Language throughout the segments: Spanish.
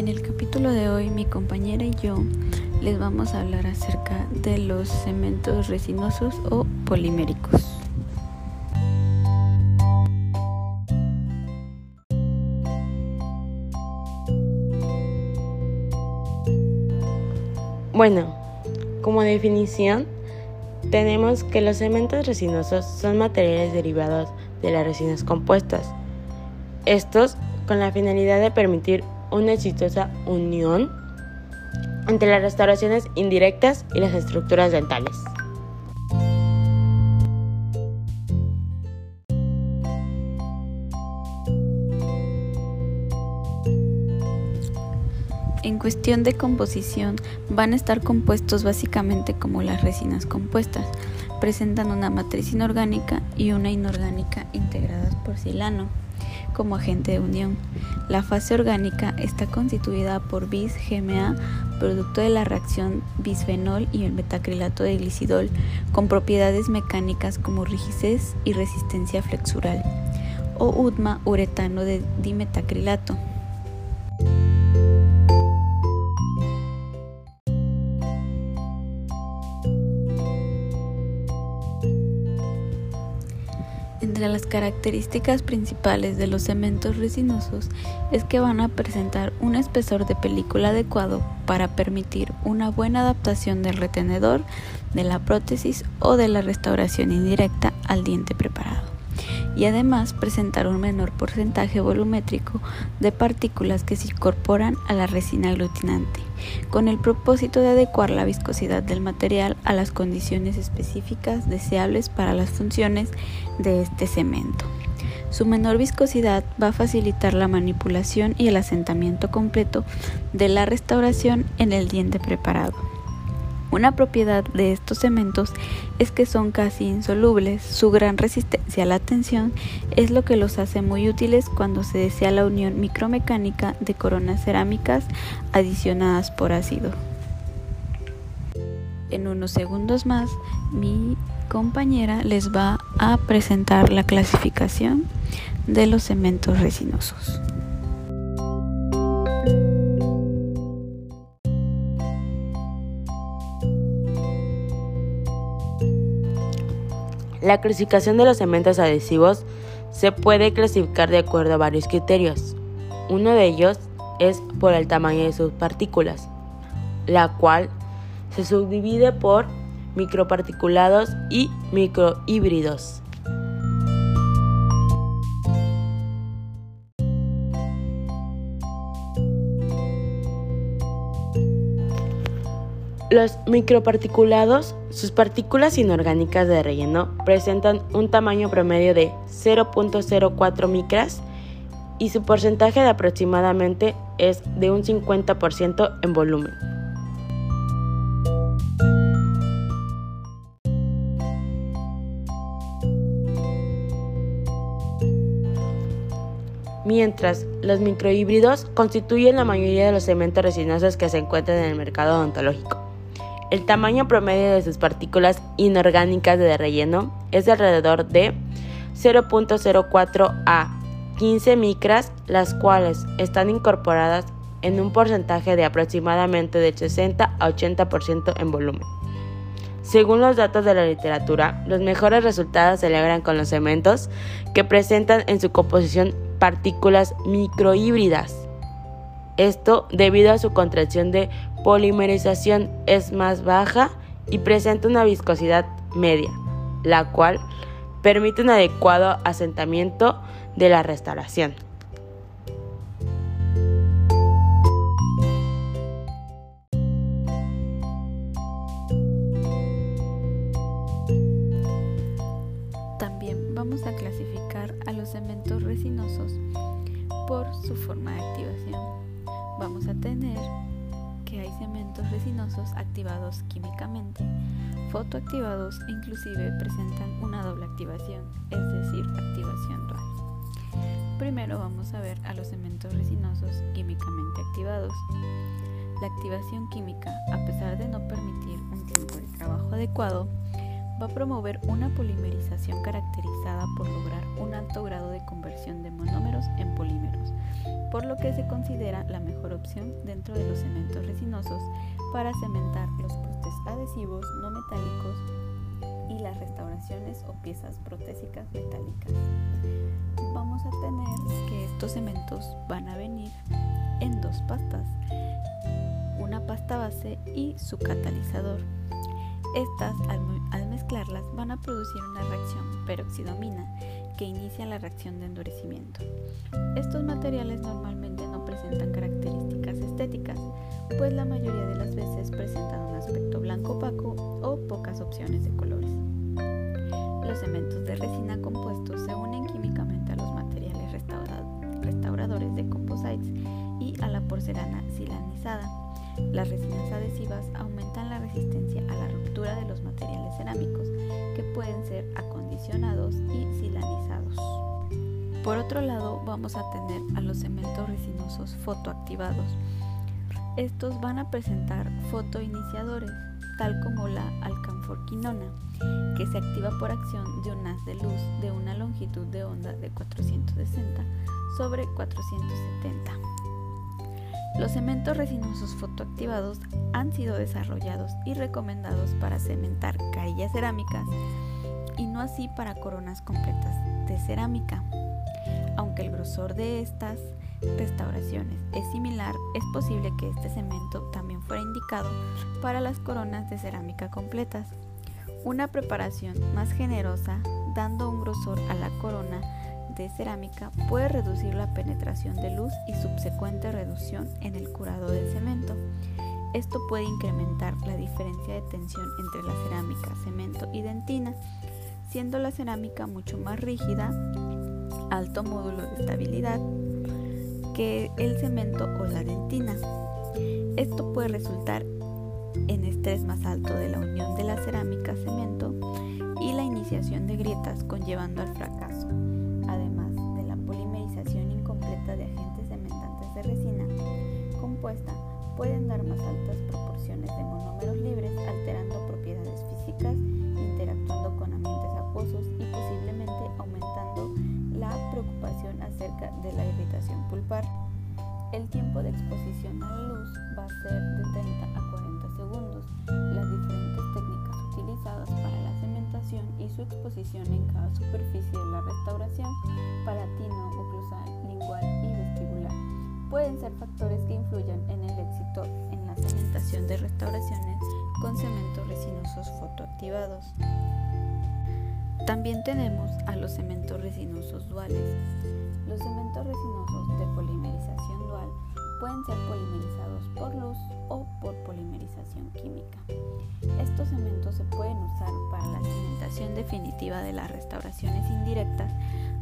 En el capítulo de hoy mi compañera y yo les vamos a hablar acerca de los cementos resinosos o poliméricos. Bueno, como definición, tenemos que los cementos resinosos son materiales derivados de las resinas compuestas. Estos con la finalidad de permitir una exitosa unión entre las restauraciones indirectas y las estructuras dentales. En cuestión de composición, van a estar compuestos básicamente como las resinas compuestas. Presentan una matriz inorgánica y una inorgánica integradas por silano como agente de unión. La fase orgánica está constituida por bis-GMA, producto de la reacción bisfenol y el metacrilato de glicidol, con propiedades mecánicas como rigidez y resistencia flexural, o UTMA uretano de dimetacrilato. Características principales de los cementos resinosos es que van a presentar un espesor de película adecuado para permitir una buena adaptación del retenedor, de la prótesis o de la restauración indirecta al diente preparado y además presentar un menor porcentaje volumétrico de partículas que se incorporan a la resina aglutinante, con el propósito de adecuar la viscosidad del material a las condiciones específicas deseables para las funciones de este cemento. Su menor viscosidad va a facilitar la manipulación y el asentamiento completo de la restauración en el diente preparado. Una propiedad de estos cementos es que son casi insolubles. Su gran resistencia a la tensión es lo que los hace muy útiles cuando se desea la unión micromecánica de coronas cerámicas adicionadas por ácido. En unos segundos más, mi compañera les va a presentar la clasificación de los cementos resinosos. La clasificación de los cementos adhesivos se puede clasificar de acuerdo a varios criterios. Uno de ellos es por el tamaño de sus partículas, la cual se subdivide por microparticulados y microhíbridos. Los microparticulados, sus partículas inorgánicas de relleno, presentan un tamaño promedio de 0.04 micras y su porcentaje de aproximadamente es de un 50% en volumen. mientras los microhíbridos constituyen la mayoría de los cementos resinosos que se encuentran en el mercado odontológico. El tamaño promedio de sus partículas inorgánicas de relleno es de alrededor de 0.04 a 15 micras, las cuales están incorporadas en un porcentaje de aproximadamente de 60 a 80% en volumen. Según los datos de la literatura, los mejores resultados se logran con los cementos que presentan en su composición partículas microhíbridas. Esto debido a su contracción de polimerización es más baja y presenta una viscosidad media, la cual permite un adecuado asentamiento de la restauración. También vamos a clasificar a los cementos resinosos por su forma de activación vamos a tener que hay cementos resinosos activados químicamente, fotoactivados e inclusive presentan una doble activación, es decir, activación dual. Primero vamos a ver a los cementos resinosos químicamente activados. La activación química, a pesar de no permitir un tiempo de trabajo adecuado, va a promover una polimerización caracterizada por lograr una alto grado de conversión de monómeros en polímeros, por lo que se considera la mejor opción dentro de los cementos resinosos para cementar los postes adhesivos no metálicos y las restauraciones o piezas protésicas metálicas. Vamos a tener que estos cementos van a venir en dos pastas, una pasta base y su catalizador. Estas, al, mezclarlas, van a producir una reacción peroxidomina que inicia la reacción de endurecimiento. Estos materiales normalmente no presentan características estéticas, pues la mayoría de las veces presentan un aspecto blanco opaco o pocas opciones de colores. Los cementos de resina compuestos se unen químicamente a los materiales restauradores de composites y a la porcelana silanizada. Las resinas adhesivas aumentan la resistencia a la ruptura de los materiales cerámicos, que pueden ser acondicionados y. Por otro lado, vamos a tener a los cementos resinosos fotoactivados. Estos van a presentar fotoiniciadores, tal como la alcanforquinona, que se activa por acción de un haz de luz de una longitud de onda de 460 sobre 470. Los cementos resinosos fotoactivados han sido desarrollados y recomendados para cementar carillas cerámicas y no así para coronas completas de cerámica. Aunque el grosor de estas restauraciones es similar, es posible que este cemento también fuera indicado para las coronas de cerámica completas. Una preparación más generosa, dando un grosor a la corona, de cerámica puede reducir la penetración de luz y subsecuente reducción en el curado del cemento. Esto puede incrementar la diferencia de tensión entre la cerámica, cemento y dentina, siendo la cerámica mucho más rígida, alto módulo de estabilidad, que el cemento o la dentina. Esto puede resultar en estrés más alto de la unión de la cerámica-cemento y la iniciación de grietas conllevando al fracaso de agentes cementantes de resina compuesta pueden dar más altas proporciones de monómeros libres, alterando pulpar. El tiempo de exposición a la luz va a ser de 30 a 40 segundos. Las diferentes técnicas utilizadas para la cementación y su exposición en cada superficie de la restauración, palatino, oclusal, y vestibular pueden ser factores que influyan en el éxito en la cementación de restauraciones con cementos resinosos fotoactivados. También tenemos a los cementos resinosos duales. Los cementos resinosos de polimerización dual pueden ser polimerizados por luz o por polimerización química. Estos cementos se pueden usar para la cimentación definitiva de las restauraciones indirectas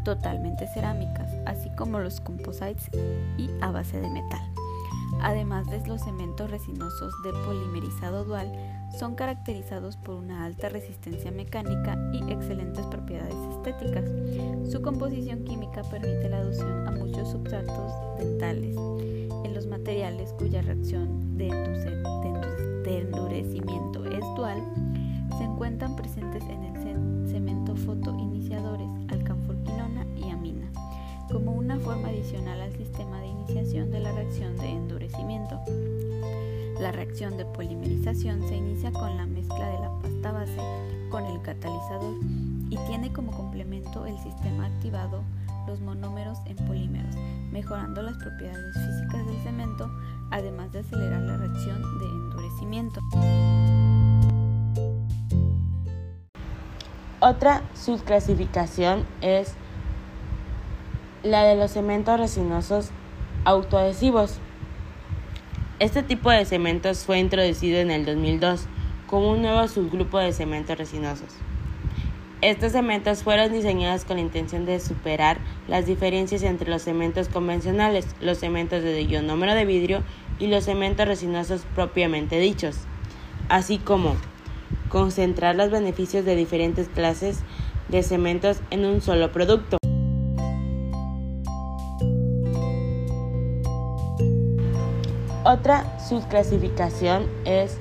totalmente cerámicas, así como los composites y a base de metal. Además de los cementos resinosos de polimerizado dual, son caracterizados por una alta resistencia mecánica y excelentes propiedades estéticas. Su composición química permite la adopción a muchos sustratos dentales en los materiales cuya reacción de, endurecimiento es dual se encuentran presentes en el cemento fotoiniciadores adicional al sistema de iniciación de la reacción de endurecimiento. La reacción de polimerización se inicia con la mezcla de la pasta base con el catalizador y tiene como complemento el sistema activado los monómeros en polímeros, mejorando las propiedades físicas del cemento, además de acelerar la reacción de endurecimiento. Otra subclasificación es la de los cementos resinosos autoadhesivos. Este tipo de cementos fue introducido en el 2002 como un nuevo subgrupo de cementos resinosos. Estos cementos fueron diseñados con la intención de superar las diferencias entre los cementos convencionales, los cementos de ionómero de vidrio y los cementos resinosos propiamente dichos, así como concentrar los beneficios de diferentes clases de cementos en un solo producto. Otra subclasificación es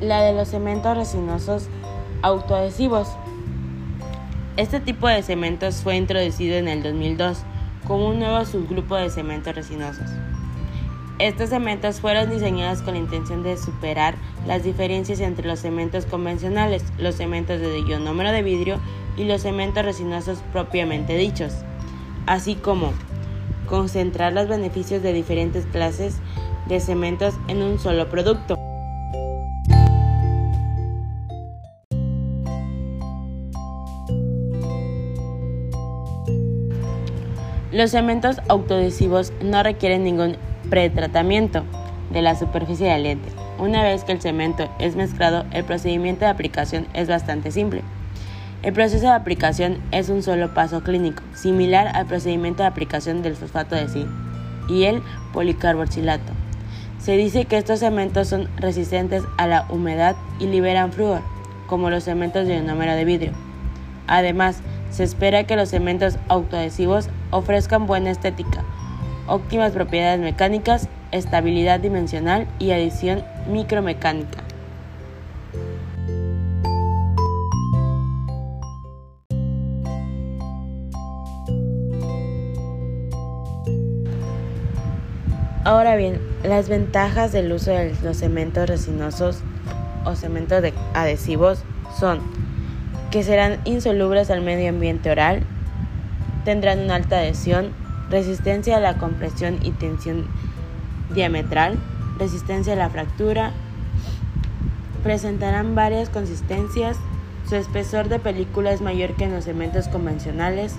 la de los cementos resinosos autoadhesivos. Este tipo de cementos fue introducido en el 2002 como un nuevo subgrupo de cementos resinosos. Estos cementos fueron diseñados con la intención de superar las diferencias entre los cementos convencionales, los cementos de ionómero de vidrio y los cementos resinosos propiamente dichos, así como concentrar los beneficios de diferentes clases de cementos en un solo producto. Los cementos autoadhesivos no requieren ningún pretratamiento de la superficie del lente. Una vez que el cemento es mezclado, el procedimiento de aplicación es bastante simple. El proceso de aplicación es un solo paso clínico, similar al procedimiento de aplicación del fosfato de zinc y el policarboxilato. Se dice que estos cementos son resistentes a la humedad y liberan flúor, como los cementos de ionómero de vidrio. Además, se espera que los cementos autoadhesivos ofrezcan buena estética, óptimas propiedades mecánicas, estabilidad dimensional y adición micromecánica. Ahora bien, las ventajas del uso de los cementos resinosos o cementos adhesivos son que serán insolubles al medio ambiente oral, tendrán una alta adhesión, resistencia a la compresión y tensión diametral, resistencia a la fractura, presentarán varias consistencias, su espesor de película es mayor que en los cementos convencionales,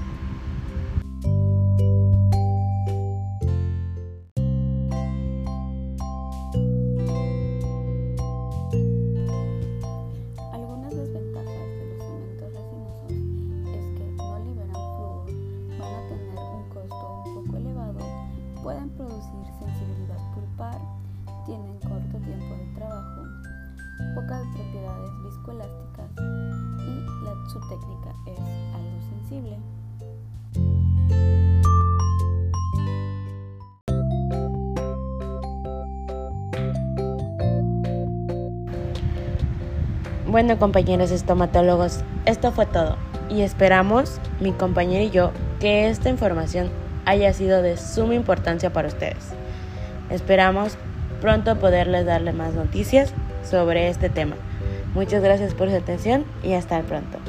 Bueno compañeros estomatólogos, esto fue todo y esperamos, mi compañero y yo, que esta información haya sido de suma importancia para ustedes. Esperamos pronto poderles darle más noticias sobre este tema. Muchas gracias por su atención y hasta pronto.